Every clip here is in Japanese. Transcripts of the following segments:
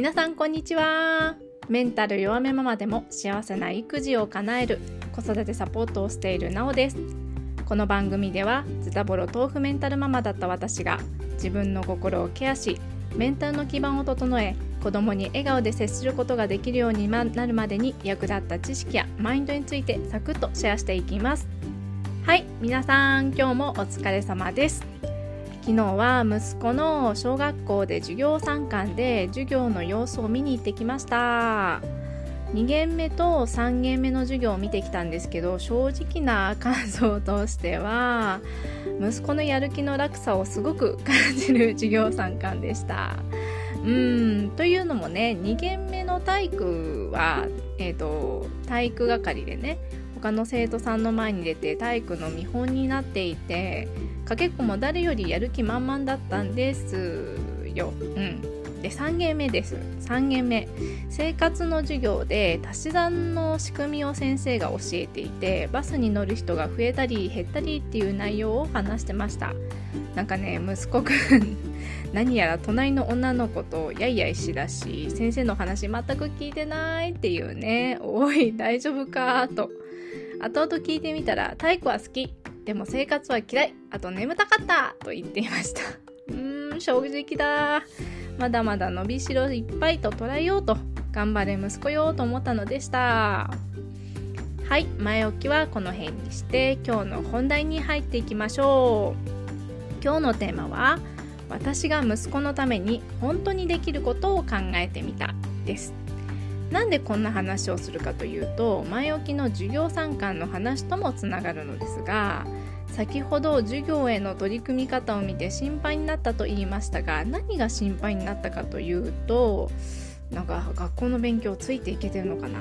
皆さんこんにちは。メンタル弱めママでも幸せな育児を叶える子育てサポートをしているなおです。この番組ではズタボロ豆腐メンタルママだった私が自分の心をケアしメンタルの基盤を整え子供に笑顔で接することができるようになるまでに役立った知識やマインドについてサクッとシェアしていきます。はい皆さん今日もお疲れ様です。昨日は息子の小学校で授業参観で授業の様子を見に行ってきました。2限目と3限目の授業を見てきたんですけど正直な感想としては息子のやる気の落差をすごく感じる授業参観でした。うんというのもね2限目の体育は、えーと、体育係でね他の生徒さんの前に出て体育の見本になっていてかけっこも誰よりやる気満々だったんですよ。うん、で3限目です。3限目。生活の授業で足し算の仕組みを先生が教えていてバスに乗る人が増えたり減ったりっていう内容を話してました。なんかね息子くん 何やら隣の女の子とやいやいしだし先生の話全く聞いてないっていうね。おい大丈夫か？と。後々聞いてみたら体育は好きでも生活は嫌い。あと眠たかったと言っていました。うーん、正直だ。まだまだ伸びしろいっぱいと捉えようと、頑張れ息子よと思ったのでした。はい、前置きはこの辺にして、今日の本題に入っていきましょう。今日のテーマは、私が息子のために本当にできることを考えてみたです。なんでこんな話をするかというと前置きの授業参観の話ともつながるのですが先ほど授業への取り組み方を見て心配になったと言いましたが何が心配になったかというとなんか学校の勉強ついていけてるのかな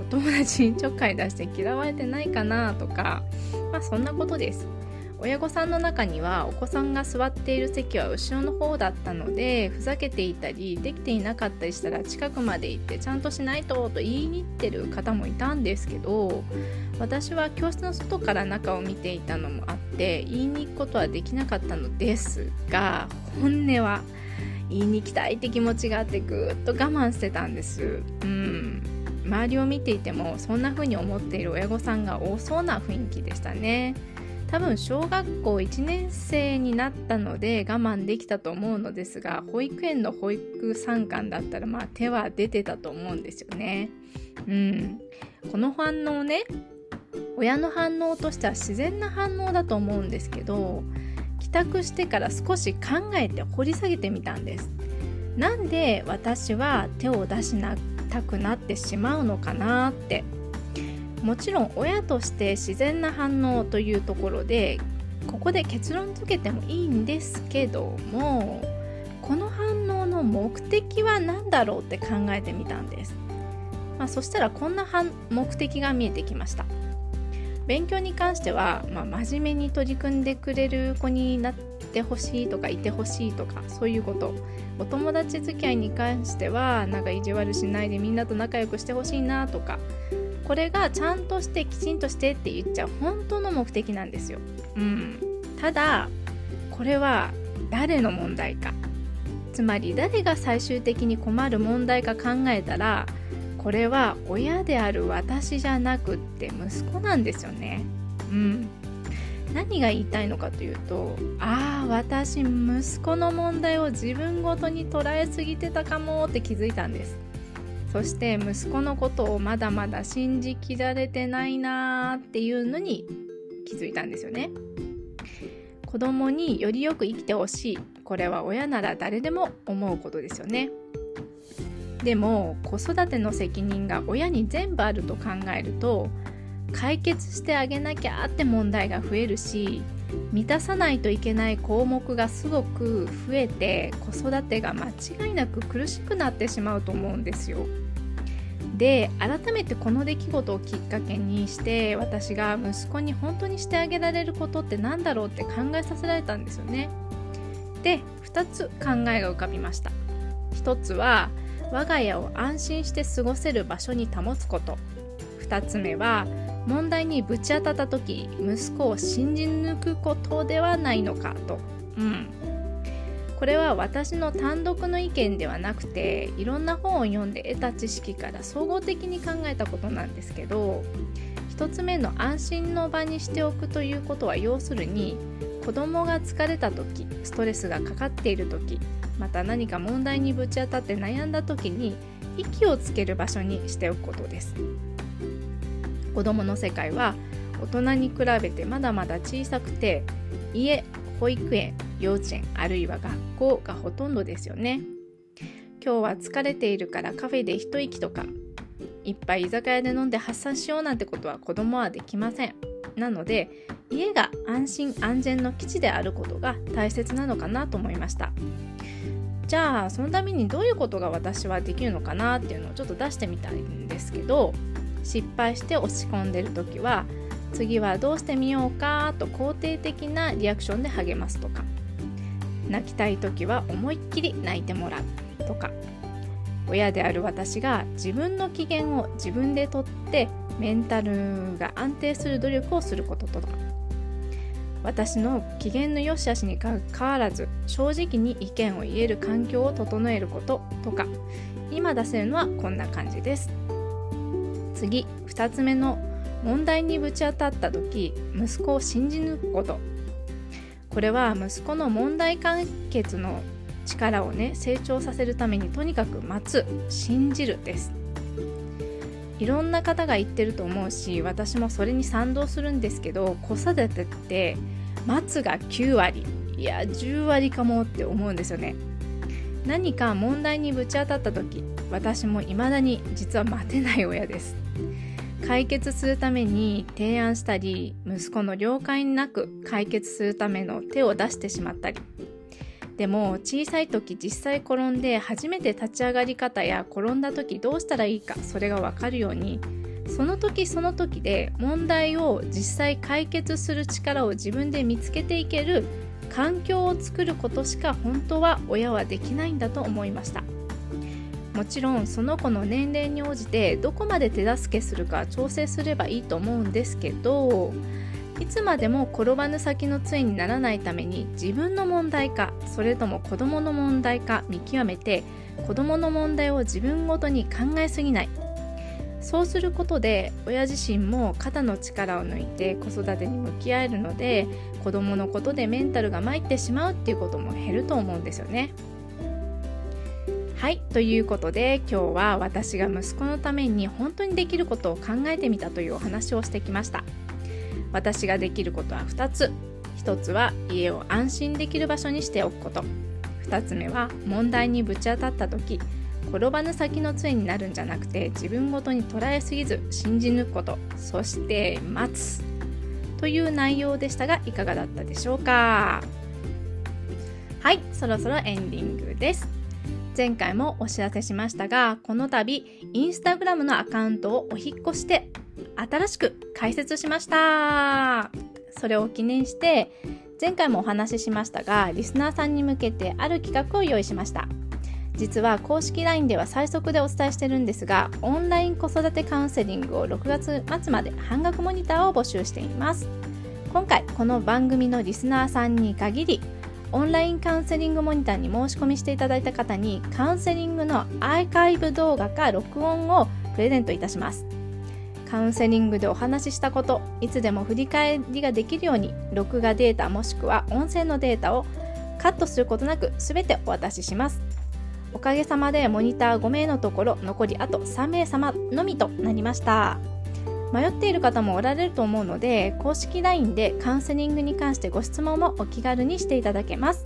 お友達にちょっかい出して嫌われてないかなとかまあそんなことです。親御さんの中にはお子さんが座っている席は後ろの方だったのでふざけていたりできていなかったりしたら近くまで行ってちゃんとしないとと言いに行ってる方もいたんですけど私は教室の外から中を見ていたのもあって言いに行くことはできなかったのですが本音は言いに行きたいって気持ちがあってぐっと我慢してたんです。うん。周りを見ていてもそんな風に思っている親御さんが多そうな雰囲気でしたね。多分小学校1年生になったので我慢できたと思うのですが保育園の保育参観だったらまあ手は出てたと思うんですよね。うん、この反応ね親の反応としては自然な反応だと思うんですけど帰宅してから少し考えて掘り下げてみたんです。なんで私は手を出しなたくなってしまうのかなってもちろん親として自然な反応というところでここで結論付けてもいいんですけどもこの反応の目的は何だろうって考えてみたんです、まあ、そしたらこんな目的が見えてきました。勉強に関しては、まあ、真面目に取り組んでくれる子になってほしいとかいてほしいとかそういうこと。お友達付き合いに関してはなんか意地悪しないでみんなと仲良くしてほしいなとかこれがちゃんとしてきちんとしてって言っちゃう本当の目的なんですよ。うん、ただこれは誰の問題かつまり誰が最終的に困る問題か考えたらこれは親である私じゃなくって息子なんですよね。うん、何が言いたいのかというとああ私息子の問題を自分ごとに捉えすぎてたかもって気づいたんです。そして息子のことをまだまだ信じきられてないなーっていうのに気づいたんですよね。子供によりよく生きてほしいこれは親なら誰でも思うことですよね。でも子育ての責任が親に全部あると考えると解決してあげなきゃって問題が増えるし満たさないといけない項目がすごく増えて子育てが間違いなく苦しくなってしまうと思うんですよ。で改めてこの出来事をきっかけにして私が息子に本当にしてあげられることって何だろうって考えさせられたんですよね。で2つ考えが浮かびました。1つは我が家を安心して過ごせる場所に保つこと2つ目は問題にぶち当たった時息子を信じ抜くことではないのかと。うんこれは私の単独の意見ではなくていろんな本を読んで得た知識から総合的に考えたことなんですけど1つ目の安心の場にしておくということは要するに子供が疲れた時ストレスがかかっている時また何か問題にぶち当たって悩んだ時に息をつける場所にしておくことです。子供の世界は大人に比べてまだまだ小さくて家保育園幼稚園あるいは学校がほとんどですよね。今日は疲れているからカフェで一息とかいっぱい居酒屋で飲んで発散しようなんてことは子供はできません。なので家が安心安全の基地であることが大切なのかなと思いました。じゃあそのためにどういうことが私はできるのかなっていうのをちょっと出してみたいんですけど失敗して落ち込んでる時は次はどうしてみようかと肯定的なリアクションで励ますとか。泣きたい時は思いっきり泣いてもらうとか。親である私が自分の機嫌を自分でとってメンタルが安定する努力をすることとか。私の機嫌の良し悪しにかかわらず正直に意見を言える環境を整えることとか。今出せるのはこんな感じです。次2つ目の問題にぶち当たった時息子を信じ抜くこと。これは息子の問題解決の力をね成長させるためにとにかく待つ信じるです。いろんな方が言ってると思うし私もそれに賛同するんですけど子育てって待つが9割いや10割かもって思うんですよね。何か問題にぶち当たった時私も未だに実は待てない親です。解決するために提案したり息子の了解なく解決するための手を出してしまったり。でも小さい時実際転んで初めて立ち上がり方や転んだ時どうしたらいいかそれが分かるようにその時その時で問題を実際解決する力を自分で見つけていける環境を作ることしか本当は親はできないんだと思いました。もちろんその子の年齢に応じてどこまで手助けするか調整すればいいと思うんですけどいつまでも転ばぬ先の杖にならないために自分の問題かそれとも子供の問題か見極めて子供の問題を自分ごとに考えすぎないそうすることで親自身も肩の力を抜いて子育てに向き合えるので子供のことでメンタルが参ってしまうっていうことも減ると思うんですよね。はいということで今日は私が息子のために本当にできることを考えてみたというお話をしてきました。私ができることは2つ。1つは家を安心できる場所にしておくこと。2つ目は問題にぶち当たった時転ばぬ先の杖になるんじゃなくて自分ごとに捉えすぎず信じ抜くこと。そして待つ。という内容でしたがいかがだったでしょうか。はいそろそろエンディングです。前回もお知らせしましたがこの度インスタグラムのアカウントをお引っ越して新しく開設しました。それを記念して前回もお話ししましたがリスナーさんに向けてある企画を用意しました。実は公式 LINE では最速でお伝えしてるんですがオンライン子育てカウンセリングを6月末まで半額モニターを募集しています。今回この番組のリスナーさんに限りオンラインカウンセリングモニターに申し込みしていただいた方にカウンセリングのアーカイブ動画か録音をプレゼントいたします。カウンセリングでお話ししたこといつでも振り返りができるように録画データもしくは音声のデータをカットすることなく全てお渡しします。おかげさまでモニター5名のところ残りあと3名様のみとなりました。迷っている方もおられると思うので公式 LINE でカウンセリングに関してご質問もお気軽にしていただけます。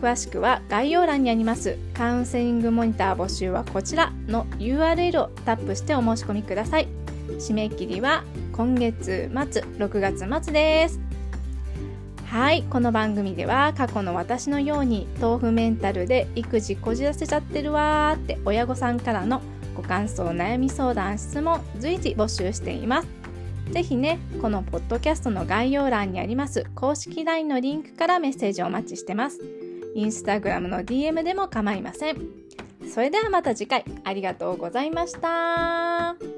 詳しくは概要欄にありますカウンセリングモニター募集はこちらの URL をタップしてお申し込みください。締め切りは今月末6月末です。はいこの番組では過去の私のように豆腐メンタルで育児こじらせちゃってるわーって親御さんからのご感想悩み相談質問随時募集しています。ぜひねこのポッドキャストの概要欄にあります公式 LINE のリンクからメッセージをお待ちしてます。インスタグラムの DM でも構いません。それではまた次回。ありがとうございました。